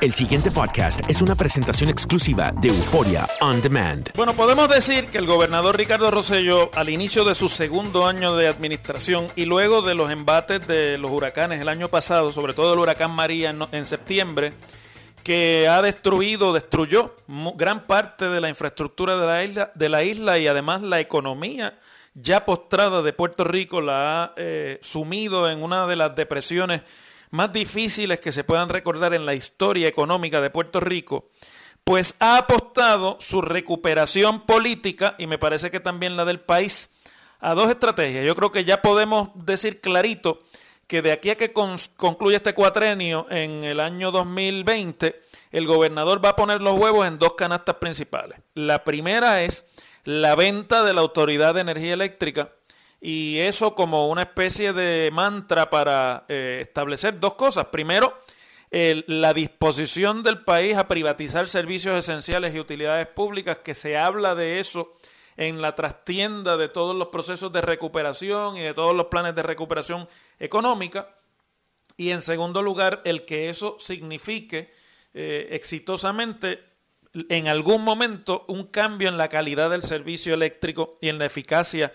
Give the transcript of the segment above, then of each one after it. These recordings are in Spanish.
El siguiente podcast es una presentación exclusiva de Euforia On Demand. Bueno, podemos decir que el gobernador Ricardo Rosselló, al inicio de su segundo año de administración y luego de los embates de los huracanes el año pasado, sobre todo el huracán María en, en septiembre, que ha destruido, destruyó gran parte de la infraestructura de la isla, de la isla y además la economía ya postrada de Puerto Rico la ha eh, sumido en una de las depresiones más difíciles que se puedan recordar en la historia económica de Puerto Rico, pues ha apostado su recuperación política y me parece que también la del país a dos estrategias. Yo creo que ya podemos decir clarito que de aquí a que concluya este cuatrenio en el año 2020, el gobernador va a poner los huevos en dos canastas principales. La primera es la venta de la Autoridad de Energía Eléctrica y eso como una especie de mantra para eh, establecer dos cosas. Primero, la disposición del país a privatizar servicios esenciales y utilidades públicas, que se habla de eso en la trastienda de todos los procesos de recuperación y de todos los planes de recuperación económica. Y en segundo lugar, el que eso signifique eh, exitosamente en algún momento un cambio en la calidad del servicio eléctrico y en la eficacia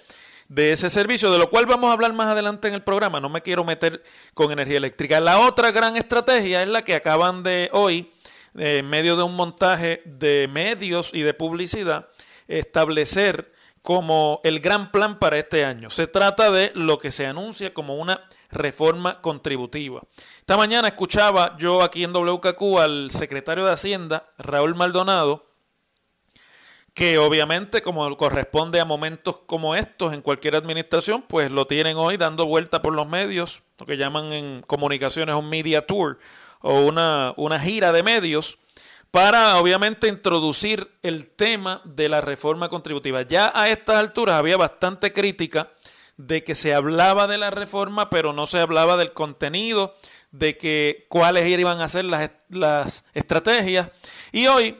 de ese servicio, de lo cual vamos a hablar más adelante en el programa. No me quiero meter con energía eléctrica. La otra gran estrategia es la que acaban de hoy, eh, en medio de un montaje de medios y de publicidad, establecer como el gran plan para este año. Se trata de lo que se anuncia como una reforma contributiva. Esta mañana escuchaba yo aquí en WKQ al secretario de Hacienda, Raúl Maldonado, que obviamente como corresponde a momentos como estos en cualquier administración, pues lo tienen hoy dando vuelta por los medios, lo que llaman en comunicaciones un media tour o una, una gira de medios, para obviamente introducir el tema de la reforma contributiva. Ya a estas alturas había bastante crítica de que se hablaba de la reforma, pero no se hablaba del contenido, de que cuáles iban a ser las, las estrategias. Y hoy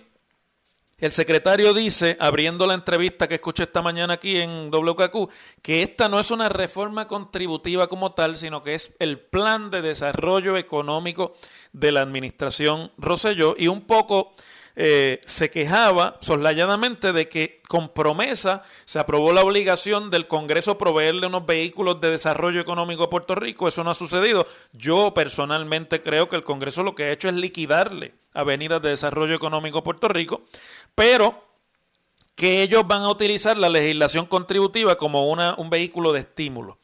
el secretario dice, abriendo la entrevista que escuché esta mañana aquí en WKQ, que esta no es una reforma contributiva como tal, sino que es el plan de desarrollo económico de la administración Roselló y un poco eh, se quejaba soslayadamente de que con promesa se aprobó la obligación del Congreso proveerle unos vehículos de desarrollo económico a Puerto Rico. Eso no ha sucedido. Yo personalmente creo que el Congreso lo que ha hecho es liquidarle avenidas de desarrollo económico a Puerto Rico, pero que ellos van a utilizar la legislación contributiva como una, un vehículo de estímulo.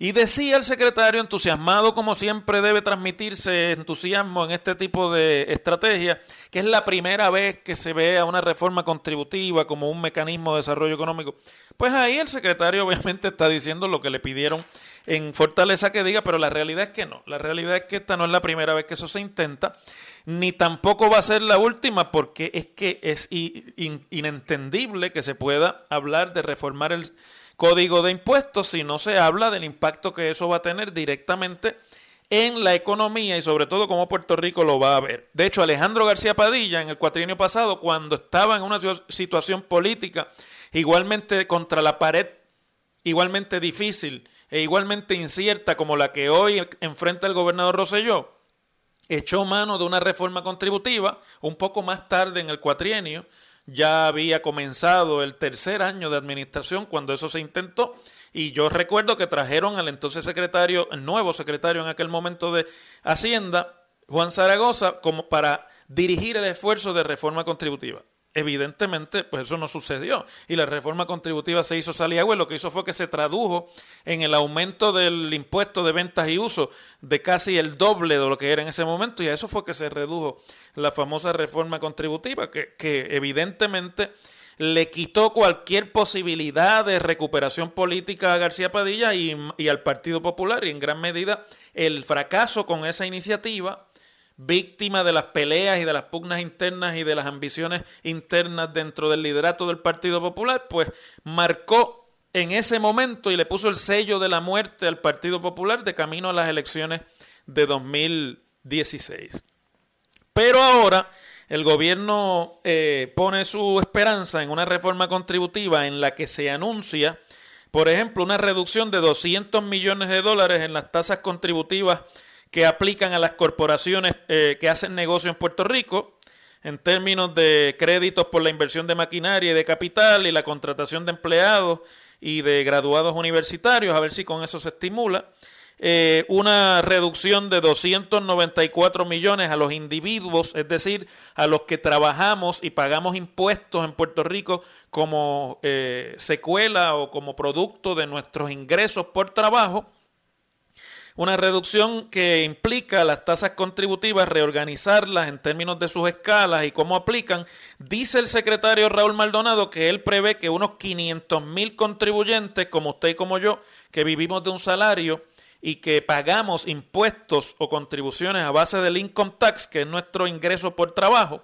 Y decía el secretario, entusiasmado como siempre debe transmitirse entusiasmo en este tipo de estrategia, que es la primera vez que se ve a una reforma contributiva como un mecanismo de desarrollo económico. Pues ahí el secretario obviamente está diciendo lo que le pidieron en Fortaleza que diga, pero la realidad es que no. La realidad es que esta no es la primera vez que eso se intenta, ni tampoco va a ser la última, porque es que es inentendible que se pueda hablar de reformar el código de impuestos si no se habla del impacto que eso va a tener directamente en la economía y sobre todo cómo Puerto Rico lo va a ver. De hecho, Alejandro García Padilla en el cuatrienio pasado, cuando estaba en una situación política igualmente contra la pared, igualmente difícil e igualmente incierta como la que hoy enfrenta el gobernador Rosselló, echó mano de una reforma contributiva un poco más tarde en el cuatrienio, ya había comenzado el tercer año de administración cuando eso se intentó. Y yo recuerdo que trajeron al entonces secretario, el nuevo secretario en aquel momento de Hacienda, Juan Zaragoza como para dirigir el esfuerzo de reforma contributiva. Evidentemente, pues eso no sucedió. Y la reforma contributiva se hizo saliagua y lo que hizo fue que se tradujo en el aumento del impuesto de ventas y uso de casi el doble de lo que era en ese momento. Y a eso fue que se redujo la famosa reforma contributiva, que, que evidentemente le quitó cualquier posibilidad de recuperación política a García Padilla y, y al Partido Popular. Y en gran medida el fracaso con esa iniciativa víctima de las peleas y de las pugnas internas y de las ambiciones internas dentro del liderato del Partido Popular, pues marcó en ese momento y le puso el sello de la muerte al Partido Popular de camino a las elecciones de 2016. Pero ahora el gobierno eh, pone su esperanza en una reforma contributiva en la que se anuncia, por ejemplo, una reducción de 200 millones de dólares en las tasas contributivas que aplican a las corporaciones eh, que hacen negocio en Puerto Rico en términos de créditos por la inversión de maquinaria y de capital y la contratación de empleados y de graduados universitarios, a ver si con eso se estimula. Eh, una reducción de 294 millones a los individuos, es decir, a los que trabajamos y pagamos impuestos en Puerto Rico como eh, secuela o como producto de nuestros ingresos por trabajo una reducción que implica las tasas contributivas, reorganizarlas en términos de sus escalas y cómo aplican. Dice el secretario Raúl Maldonado que él prevé que unos 500 mil contribuyentes, como usted y como yo, que vivimos de un salario y que pagamos impuestos o contribuciones a base del income tax, que es nuestro ingreso por trabajo,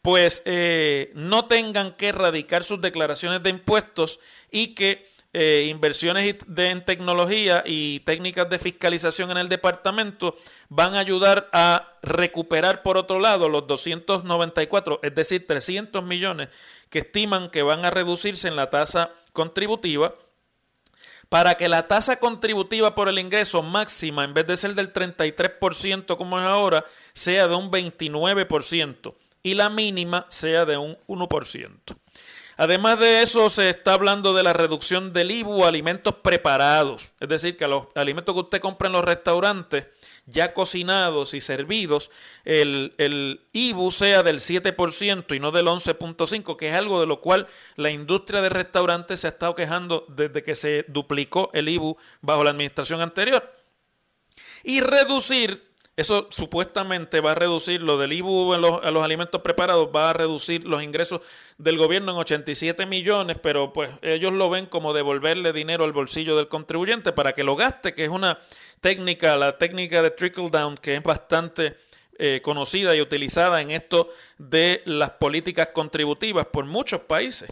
pues eh, no tengan que erradicar sus declaraciones de impuestos y que eh, inversiones en tecnología y técnicas de fiscalización en el departamento van a ayudar a recuperar por otro lado los 294, es decir, 300 millones que estiman que van a reducirse en la tasa contributiva para que la tasa contributiva por el ingreso máxima, en vez de ser del 33% como es ahora, sea de un 29% y la mínima sea de un 1%. Además de eso, se está hablando de la reducción del IBU a alimentos preparados. Es decir, que los alimentos que usted compra en los restaurantes, ya cocinados y servidos, el, el IBU sea del 7% y no del 11.5%, que es algo de lo cual la industria de restaurantes se ha estado quejando desde que se duplicó el IBU bajo la administración anterior. Y reducir eso supuestamente va a reducir lo del IBU a los alimentos preparados, va a reducir los ingresos del gobierno en 87 millones, pero pues ellos lo ven como devolverle dinero al bolsillo del contribuyente para que lo gaste, que es una técnica, la técnica de trickle down, que es bastante eh, conocida y utilizada en esto de las políticas contributivas por muchos países.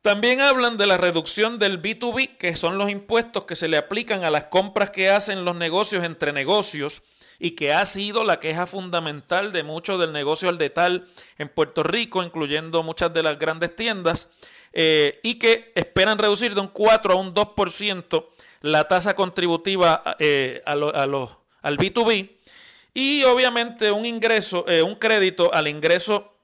También hablan de la reducción del B2B, que son los impuestos que se le aplican a las compras que hacen los negocios entre negocios y que ha sido la queja fundamental de mucho del negocio al detal en Puerto Rico, incluyendo muchas de las grandes tiendas, eh, y que esperan reducir de un 4 a un 2% la tasa contributiva eh, a, al B2B y obviamente un ingreso, eh, un crédito al ingreso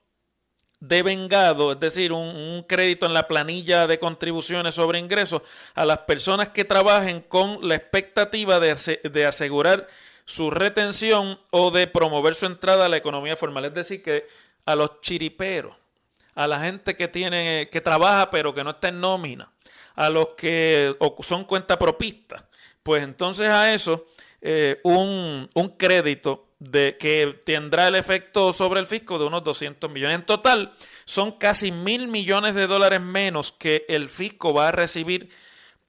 de vengado, es decir, un, crédito en la planilla de contribuciones sobre ingresos a las personas que trabajen con la expectativa de, asegurar su retención o de promover su entrada a la economía formal. Es decir, que a los chiriperos, a la gente que tiene, que trabaja pero que no está en nómina, a los que son cuentapropistas, pues entonces a eso eh, un, un crédito de, que tendrá el efecto sobre el fisco de unos 200 millones. En total, son casi mil millones de dólares menos que el fisco va a recibir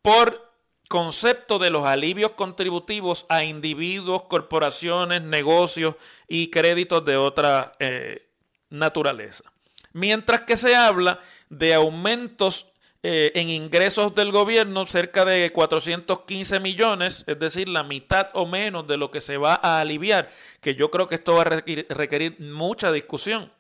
por concepto de los alivios contributivos a individuos, corporaciones, negocios y créditos de otra eh, naturaleza. Mientras que se habla de aumentos eh, en ingresos del gobierno, cerca de 415 millones, es decir, la mitad o menos de lo que se va a aliviar, que yo creo que esto va a requerir mucha discusión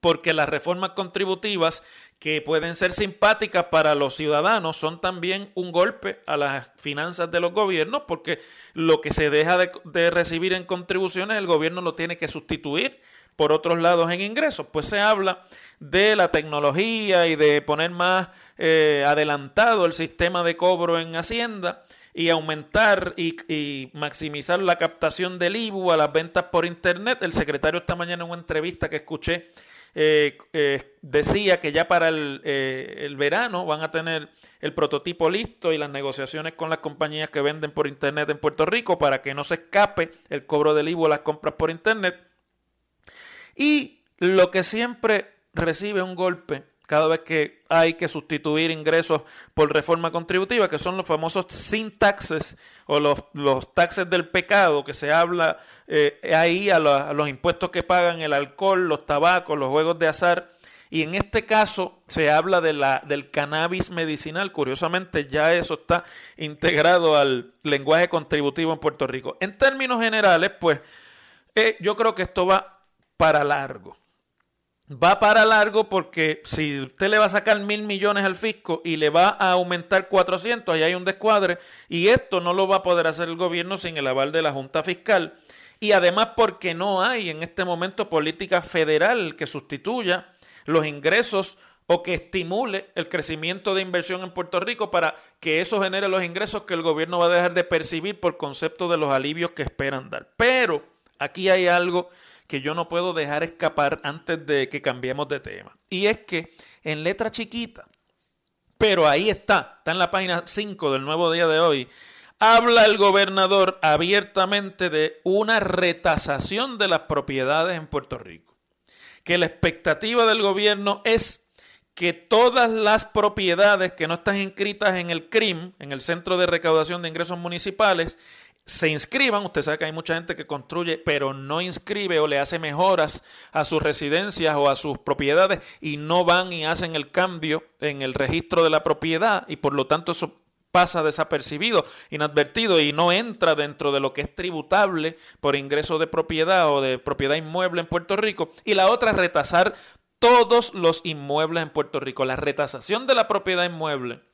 porque las reformas contributivas que pueden ser simpáticas para los ciudadanos son también un golpe a las finanzas de los gobiernos, porque lo que se deja de, recibir en contribuciones el gobierno lo tiene que sustituir por otros lados en ingresos. Pues se habla de la tecnología y de poner más eh, adelantado el sistema de cobro en Hacienda y aumentar y, maximizar la captación del IBU a las ventas por Internet. El secretario esta mañana en una entrevista que escuché eh, eh, decía que ya para el, eh, el, verano van a tener el prototipo listo y las negociaciones con las compañías que venden por Internet en Puerto Rico para que no se escape el cobro del IVU a las compras por Internet. Y lo que siempre recibe un golpe cada vez que hay que sustituir ingresos por reforma contributiva, que son los famosos sin taxes o los, los taxes del pecado, que se habla eh, ahí a, los impuestos que pagan el alcohol, los tabacos, los juegos de azar. Y en este caso se habla de la, del cannabis medicinal. Curiosamente ya eso está integrado al lenguaje contributivo en Puerto Rico. En términos generales, pues eh, yo creo que esto va para largo va para largo porque si usted le va a sacar mil millones al fisco y le va a aumentar 400, ahí hay un descuadre y esto no lo va a poder hacer el gobierno sin el aval de la Junta Fiscal y además porque no hay en este momento política federal que sustituya los ingresos o que estimule el crecimiento de inversión en Puerto Rico para que eso genere los ingresos que el gobierno va a dejar de percibir por concepto de los alivios que esperan dar. Pero aquí hay algo que yo no puedo dejar escapar antes de que cambiemos de tema. Y es que en letra chiquita, pero ahí está, está en la página 5 del nuevo día de hoy, habla el gobernador abiertamente de una retasación de las propiedades en Puerto Rico. Que la expectativa del gobierno es que todas las propiedades que no están inscritas en el CRIM, en el Centro de Recaudación de Ingresos Municipales, se inscriban. Usted sabe que hay mucha gente que construye, pero no inscribe o le hace mejoras a sus residencias o a sus propiedades y no van y hacen el cambio en el registro de la propiedad y por lo tanto eso pasa desapercibido, inadvertido y no entra dentro de lo que es tributable por ingreso de propiedad o de propiedad inmueble en Puerto Rico. Y la otra retasar todos los inmuebles en Puerto Rico. La retasación de la propiedad inmueble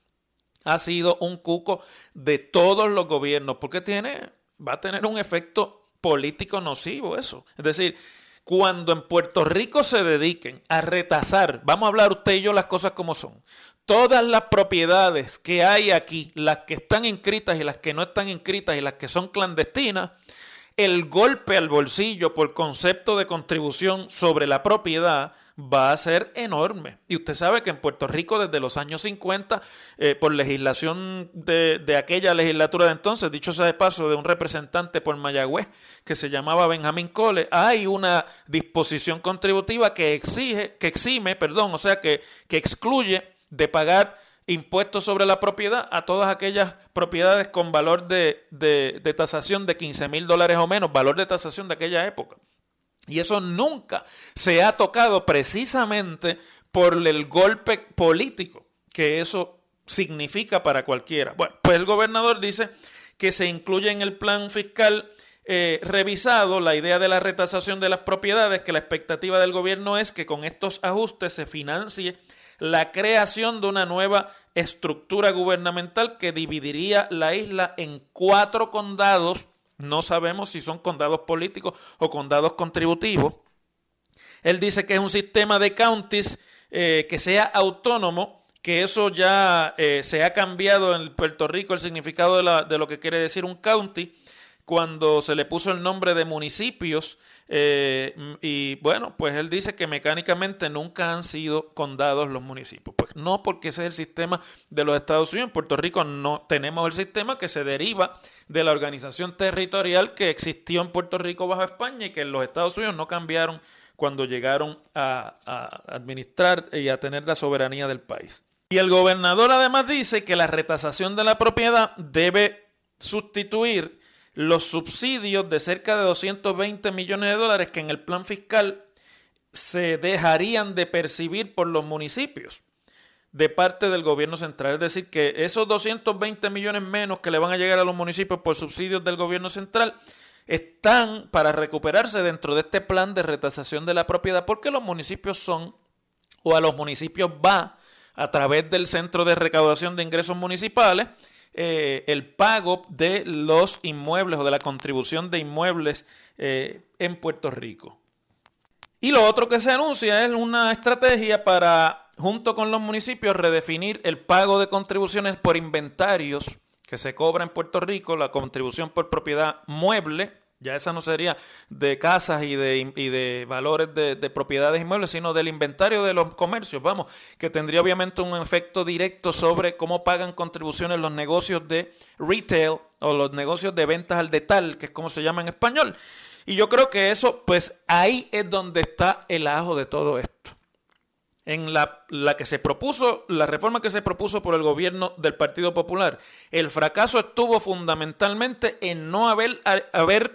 ha sido un cuco de todos los gobiernos, porque tiene, va a tener un efecto político nocivo eso. Es decir, cuando en Puerto Rico se dediquen a retasar, vamos a hablar usted y yo las cosas como son, todas las propiedades que hay aquí, las que están inscritas y las que no están inscritas y las que son clandestinas, el golpe al bolsillo por concepto de contribución sobre la propiedad va a ser enorme. Y usted sabe que en Puerto Rico desde los años 50, eh, por legislación de, de, aquella legislatura de entonces, dicho sea de paso, de un representante por Mayagüez que se llamaba Benjamín Cole, hay una disposición contributiva que exige, que exime, perdón, o sea, que, que excluye de pagar impuestos sobre la propiedad a todas aquellas propiedades con valor de, de, tasación de 15 mil dólares o menos, valor de tasación de aquella época. Y eso nunca se ha tocado precisamente por el golpe político que eso significa para cualquiera. Bueno, pues el gobernador dice que se incluye en el plan fiscal eh, revisado la idea de la retasación de las propiedades, que la expectativa del gobierno es que con estos ajustes se financie la creación de una nueva estructura gubernamental que dividiría la isla en cuatro condados no sabemos si son condados políticos o condados contributivos. Él dice que es un sistema de counties eh, que sea autónomo, que eso ya eh, se ha cambiado en Puerto Rico el significado de, de lo que quiere decir un county cuando se le puso el nombre de municipios eh, y bueno, pues él dice que mecánicamente nunca han sido condados los municipios. Pues no, porque ese es el sistema de los Estados Unidos. En Puerto Rico no tenemos el sistema que se deriva de la organización territorial que existió en Puerto Rico bajo España y que los Estados Unidos no cambiaron cuando llegaron a, a administrar y a tener la soberanía del país. Y el gobernador además dice que la retasación de la propiedad debe sustituir los subsidios de cerca de 220 millones de dólares que en el plan fiscal se dejarían de percibir por los municipios de parte del gobierno central. Es decir, que esos 220 millones menos que le van a llegar a los municipios por subsidios del gobierno central están para recuperarse dentro de este plan de retasación de la propiedad porque los municipios son o a los municipios va a través del centro de recaudación de ingresos municipales eh, el pago de los inmuebles o de la contribución de inmuebles eh, en Puerto Rico. Y lo otro que se anuncia es una estrategia para, junto con los municipios, redefinir el pago de contribuciones por inventarios, que se cobra en Puerto Rico, la contribución por propiedad mueble, ya esa no sería de casas y de, de valores de, de, propiedades inmuebles, sino del inventario de los comercios, vamos, que tendría obviamente un efecto directo sobre cómo pagan contribuciones los negocios de retail o los negocios de ventas al detal, que es como se llama en español. Y yo creo que eso, pues ahí es donde está el ajo de todo esto en la, que se propuso, la reforma que se propuso por el gobierno del Partido Popular, el fracaso estuvo fundamentalmente en no haber,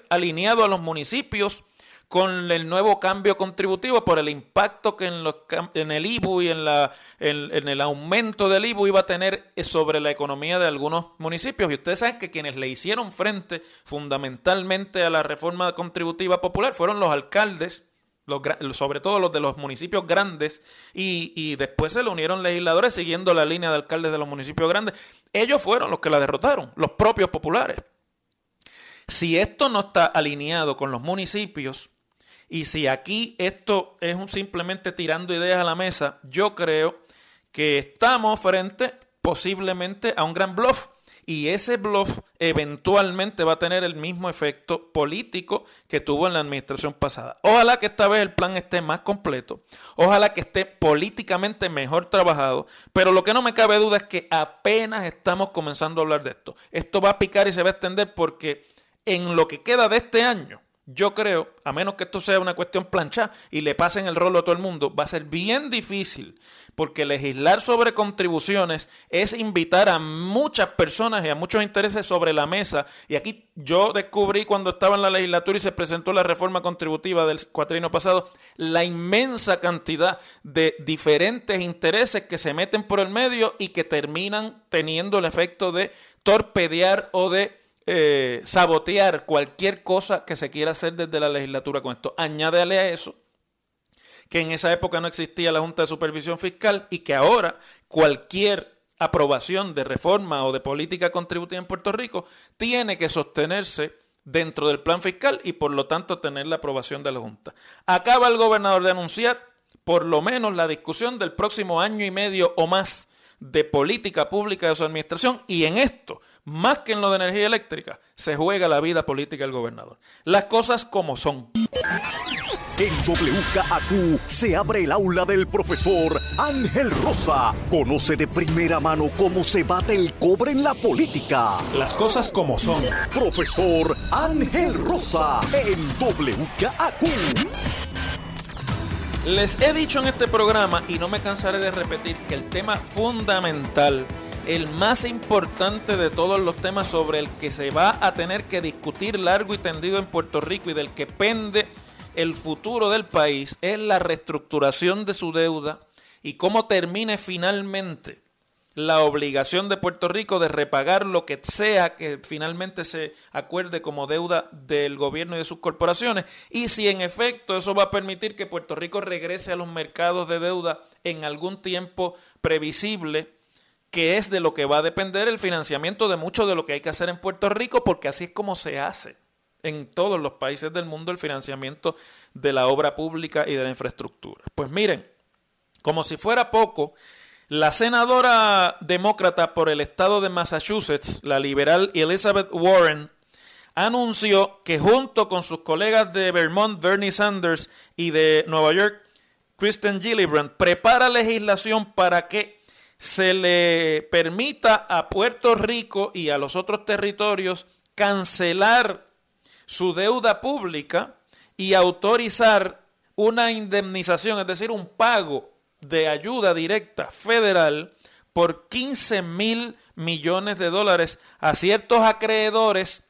alineado a los municipios con el nuevo cambio contributivo por el impacto que en, los, en el IBU y en, la, en, el aumento del IBU iba a tener sobre la economía de algunos municipios. Y ustedes saben que quienes le hicieron frente fundamentalmente a la reforma contributiva popular fueron los alcaldes sobre todo los de los municipios grandes, y, después se le unieron legisladores siguiendo la línea de alcaldes de los municipios grandes. Ellos fueron los que la derrotaron, los propios populares. Si esto no está alineado con los municipios, y si aquí esto es un simplemente tirando ideas a la mesa, yo creo que estamos frente posiblemente a un gran bluff y ese bluff eventualmente va a tener el mismo efecto político que tuvo en la administración pasada. Ojalá que esta vez el plan esté más completo, ojalá que esté políticamente mejor trabajado, pero lo que no me cabe duda es que apenas estamos comenzando a hablar de esto. Esto va a picar y se va a extender porque en lo que queda de este año, yo creo, a menos que esto sea una cuestión plancha y le pasen el rolo a todo el mundo, va a ser bien difícil porque legislar sobre contribuciones es invitar a muchas personas y a muchos intereses sobre la mesa. Y aquí yo descubrí cuando estaba en la legislatura y se presentó la reforma contributiva del cuatrino pasado, la inmensa cantidad de diferentes intereses que se meten por el medio y que terminan teniendo el efecto de torpedear o de eh, sabotear cualquier cosa que se quiera hacer desde la legislatura con esto. Añádele a eso que en esa época no existía la Junta de Supervisión Fiscal y que ahora cualquier aprobación de reforma o de política contributiva en Puerto Rico tiene que sostenerse dentro del plan fiscal y por lo tanto tener la aprobación de la Junta. Acaba el gobernador de anunciar por lo menos la discusión del próximo año y medio o más de política pública de su administración y en esto más que en lo de energía eléctrica, se juega la vida política del gobernador. Las cosas como son. En WKAQ se abre el aula del profesor Ángel Rosa. Conoce de primera mano cómo se bate el cobre en la política. Las cosas como son. Profesor Ángel Rosa en WKAQ. Les he dicho en este programa, y no me cansaré de repetir, que el tema fundamental el más importante de todos los temas sobre el que se va a tener que discutir largo y tendido en Puerto Rico y del que pende el futuro del país es la reestructuración de su deuda y cómo termine finalmente la obligación de Puerto Rico de repagar lo que sea que finalmente se acuerde como deuda del gobierno y de sus corporaciones y si en efecto eso va a permitir que Puerto Rico regrese a los mercados de deuda en algún tiempo previsible que es de lo que va a depender el financiamiento de mucho de lo que hay que hacer en Puerto Rico, porque así es como se hace en todos los países del mundo el financiamiento de la obra pública y de la infraestructura. Pues miren, como si fuera poco, la senadora demócrata por el estado de Massachusetts, la liberal Elizabeth Warren, anunció que junto con sus colegas de Vermont, Bernie Sanders, y de Nueva York, Kristen Gillibrand, prepara legislación para que se le permita a Puerto Rico y a los otros territorios cancelar su deuda pública y autorizar una indemnización, es decir, un pago de ayuda directa federal por 15 mil millones de dólares a ciertos acreedores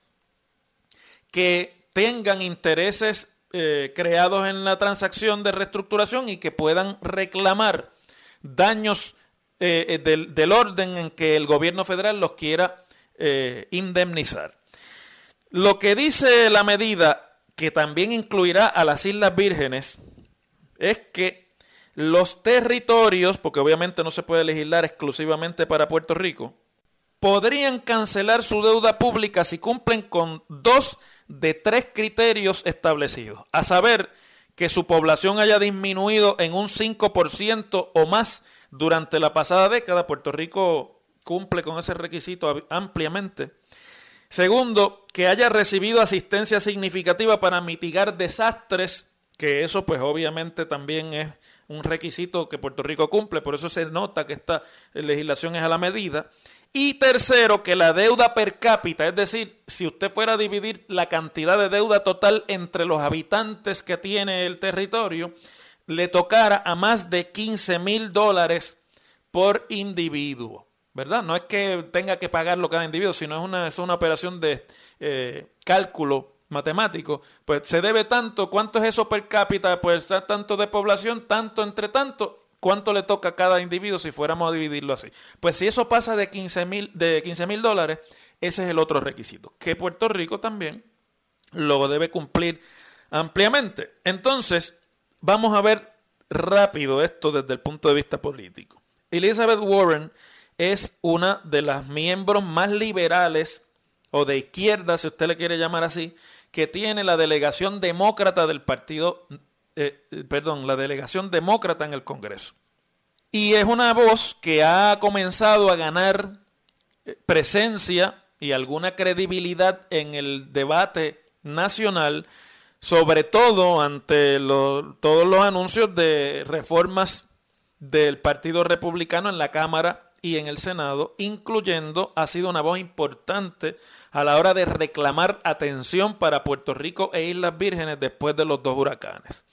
que tengan intereses eh, creados en la transacción de reestructuración y que puedan reclamar daños eh, eh, del, orden en que el gobierno federal los quiera indemnizar. Lo que dice la medida, que también incluirá a las Islas Vírgenes, es que los territorios, porque obviamente no se puede legislar exclusivamente para Puerto Rico, podrían cancelar su deuda pública si cumplen con dos de tres criterios establecidos, a saber que su población haya disminuido en un 5% o más durante la pasada década, Puerto Rico cumple con ese requisito ampliamente. Segundo, que haya recibido asistencia significativa para mitigar desastres, que eso pues obviamente también es un requisito que Puerto Rico cumple, por eso se nota que esta legislación es a la medida. Y tercero, que la deuda per cápita, es decir, si usted fuera a dividir la cantidad de deuda total entre los habitantes que tiene el territorio, le tocara a más de 15 mil dólares por individuo. ¿verdad? No es que tenga que pagarlo cada individuo, sino es una, es una operación de eh, cálculo matemático. Pues se debe tanto, ¿cuánto es eso per cápita? Pues tanto de población, tanto entre tanto, ¿cuánto le toca a cada individuo si fuéramos a dividirlo así? Pues si eso pasa de 15 mil de 15 mil dólares, ese es el otro requisito, que Puerto Rico también lo debe cumplir ampliamente. Entonces, vamos a ver rápido esto desde el punto de vista político. Elizabeth Warren es una de las miembros más liberales o de izquierda, si usted le quiere llamar así, que tiene la delegación demócrata del partido, eh, perdón, la delegación demócrata en el Congreso. Y es una voz que ha comenzado a ganar eh, presencia y alguna credibilidad en el debate nacional, sobre todo ante todos los anuncios de reformas del Partido Republicano en la Cámara y en el Senado, incluyendo, ha sido una voz importante a la hora de reclamar atención para Puerto Rico e Islas Vírgenes después de los dos huracanes.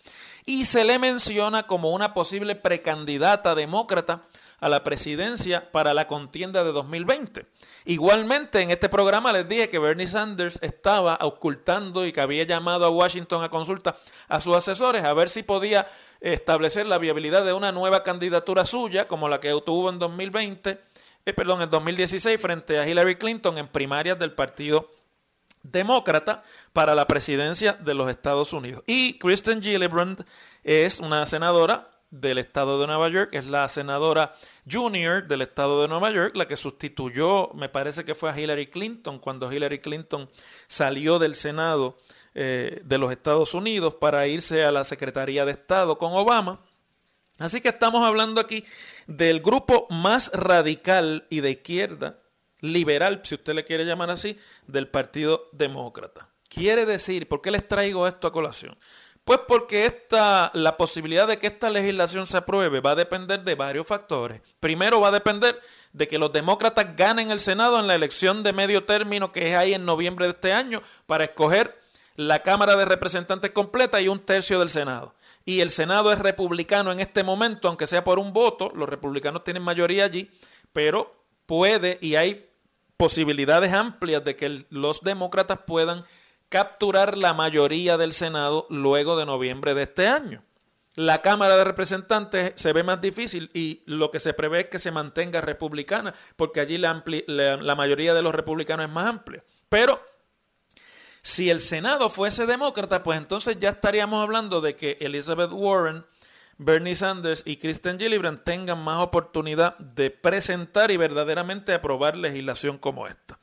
Y se le menciona como una posible precandidata demócrata a la presidencia para la contienda de 2020. Igualmente, en este programa les dije que Bernie Sanders estaba ocultando y que había llamado a Washington a consulta a sus asesores a ver si podía establecer la viabilidad de una nueva candidatura suya, como la que tuvo en 2020, eh, perdón, en 2016 frente a Hillary Clinton en primarias del Partido Demócrata para la presidencia de los Estados Unidos. Y Kristen Gillibrand es una senadora del estado de Nueva York, es la senadora junior del estado de Nueva York, la que sustituyó, me parece que fue a Hillary Clinton cuando Hillary Clinton salió del Senado eh, de los Estados Unidos para irse a la Secretaría de Estado con Obama. Así que estamos hablando aquí del grupo más radical y de izquierda, liberal, si usted le quiere llamar así, del Partido Demócrata. Quiere decir, ¿por qué les traigo esto a colación? Pues porque esta, la posibilidad de que esta legislación se apruebe va a depender de varios factores. Primero va a depender de que los demócratas ganen el Senado en la elección de medio término que es ahí en noviembre de este año para escoger la Cámara de Representantes completa y un tercio del Senado. Y el Senado es republicano en este momento, aunque sea por un voto, los republicanos tienen mayoría allí, pero puede y hay posibilidades amplias de que los demócratas puedan capturar la mayoría del Senado luego de noviembre de este año. La Cámara de Representantes se ve más difícil y lo que se prevé es que se mantenga republicana, porque allí la, la, mayoría de los republicanos es más amplia. Pero si el Senado fuese demócrata, pues entonces ya estaríamos hablando de que Elizabeth Warren, Bernie Sanders y Kristen Gillibrand tengan más oportunidad de presentar y verdaderamente aprobar legislación como esta.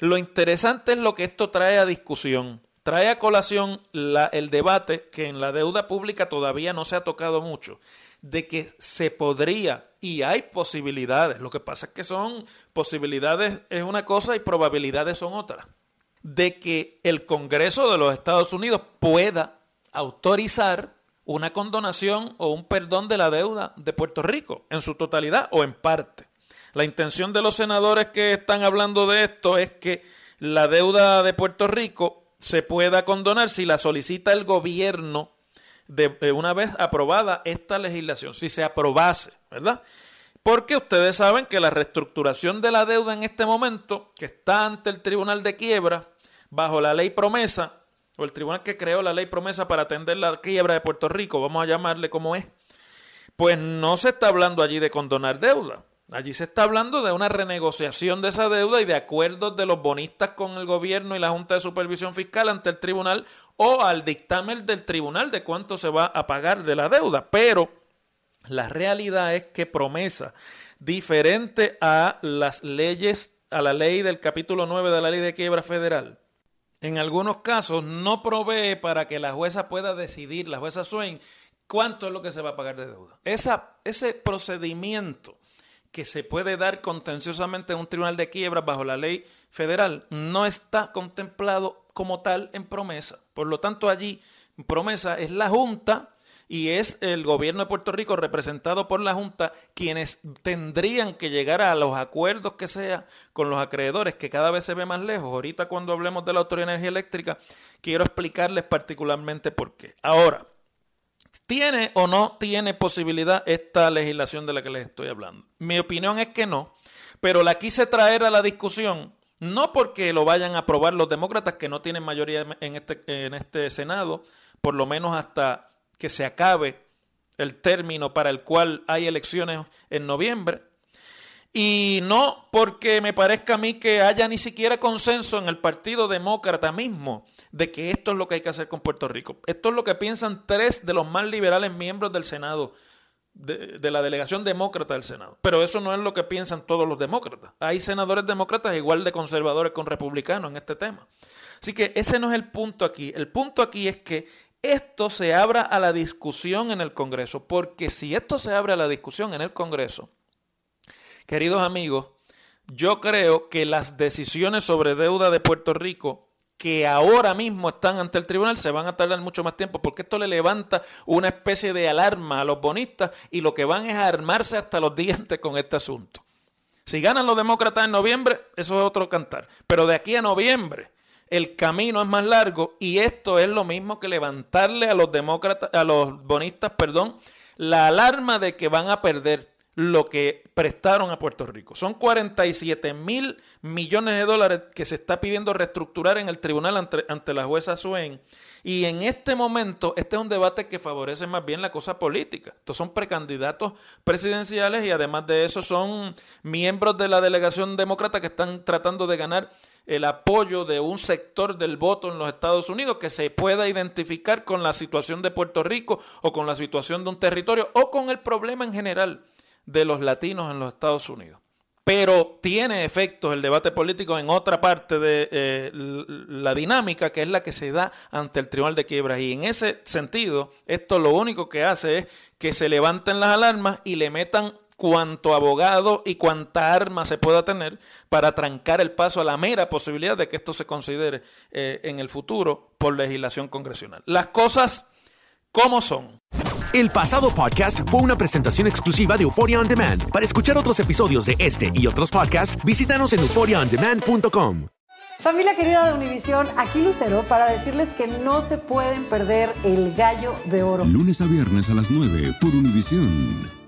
Lo interesante es lo que esto trae a discusión. Trae a colación el debate que en la deuda pública todavía no se ha tocado mucho, de que se podría y hay posibilidades. Lo que pasa es que son posibilidades es una cosa y probabilidades son otras. De que el Congreso de los Estados Unidos pueda autorizar una condonación o un perdón de la deuda de Puerto Rico en su totalidad o en parte. La intención de los senadores que están hablando de esto es que la deuda de Puerto Rico se pueda condonar si la solicita el gobierno de una vez aprobada esta legislación, si se aprobase, ¿verdad? Porque ustedes saben que la reestructuración de la deuda en este momento, que está ante el Tribunal de Quiebra, bajo la ley promesa, o el tribunal que creó la ley promesa para atender la quiebra de Puerto Rico, vamos a llamarle como es, pues no se está hablando allí de condonar deuda. Allí se está hablando de una renegociación de esa deuda y de acuerdos de los bonistas con el gobierno y la Junta de Supervisión Fiscal ante el tribunal o al dictamen del tribunal de cuánto se va a pagar de la deuda. Pero la realidad es que promesa, diferente a las leyes, a la ley del capítulo 9 de la ley de quiebra federal, en algunos casos no provee para que la jueza pueda decidir, la jueza Swain, cuánto es lo que se va a pagar de deuda. Esa, ese procedimiento que se puede dar contenciosamente en un tribunal de quiebra bajo la ley federal no está contemplado como tal en promesa. Por lo tanto, allí promesa es la Junta y es el gobierno de Puerto Rico representado por la Junta quienes tendrían que llegar a los acuerdos que sea con los acreedores, que cada vez se ve más lejos. Ahorita cuando hablemos de la Autoridad de Energía Eléctrica, quiero explicarles particularmente por qué. Ahora, ¿Tiene o no tiene posibilidad esta legislación de la que les estoy hablando? Mi opinión es que no, pero la quise traer a la discusión no porque lo vayan a aprobar los demócratas que no tienen mayoría en este, en este Senado, por lo menos hasta que se acabe el término para el cual hay elecciones en noviembre, y no porque me parezca a mí que haya ni siquiera consenso en el Partido Demócrata mismo de que esto es lo que hay que hacer con Puerto Rico. Esto es lo que piensan tres de los más liberales miembros del Senado, de, la delegación demócrata del Senado. Pero eso no es lo que piensan todos los demócratas. Hay senadores demócratas igual de conservadores con republicanos en este tema. Así que ese no es el punto aquí. El punto aquí es que esto se abra a la discusión en el Congreso, porque si esto se abre a la discusión en el Congreso, queridos amigos, yo creo que las decisiones sobre deuda de Puerto Rico que ahora mismo están ante el tribunal se van a tardar mucho más tiempo porque esto le levanta una especie de alarma a los bonistas y lo que van es a armarse hasta los dientes con este asunto. Si ganan los demócratas en noviembre, eso es otro cantar. Pero de aquí a noviembre, el camino es más largo y esto es lo mismo que levantarle a los demócratas, a los bonistas, perdón, la alarma de que van a perder lo que prestaron a Puerto Rico. Son 47 mil millones de dólares que se está pidiendo reestructurar en el tribunal ante, la jueza Swain. Y en este momento, este es un debate que favorece más bien la cosa política. Estos son precandidatos presidenciales y además de eso son miembros de la delegación demócrata que están tratando de ganar el apoyo de un sector del voto en los Estados Unidos que se pueda identificar con la situación de Puerto Rico o con la situación de un territorio o con el problema en general de los latinos en los Estados Unidos. Pero tiene efectos el debate político en otra parte de eh, la dinámica, que es la que se da ante el Tribunal de Quiebras. Y en ese sentido, esto lo único que hace es que se levanten las alarmas y le metan cuanto abogado y cuanta arma se pueda tener para trancar el paso a la mera posibilidad de que esto se considere eh, en el futuro por legislación congresional. Las cosas como son. El pasado podcast fue una presentación exclusiva de Euphoria On Demand. Para escuchar otros episodios de este y otros podcasts, visítanos en euphoriaondemand.com. Familia querida de Univisión, aquí Lucero para decirles que no se pueden perder el gallo de oro. Lunes a viernes a las 9 por Univisión.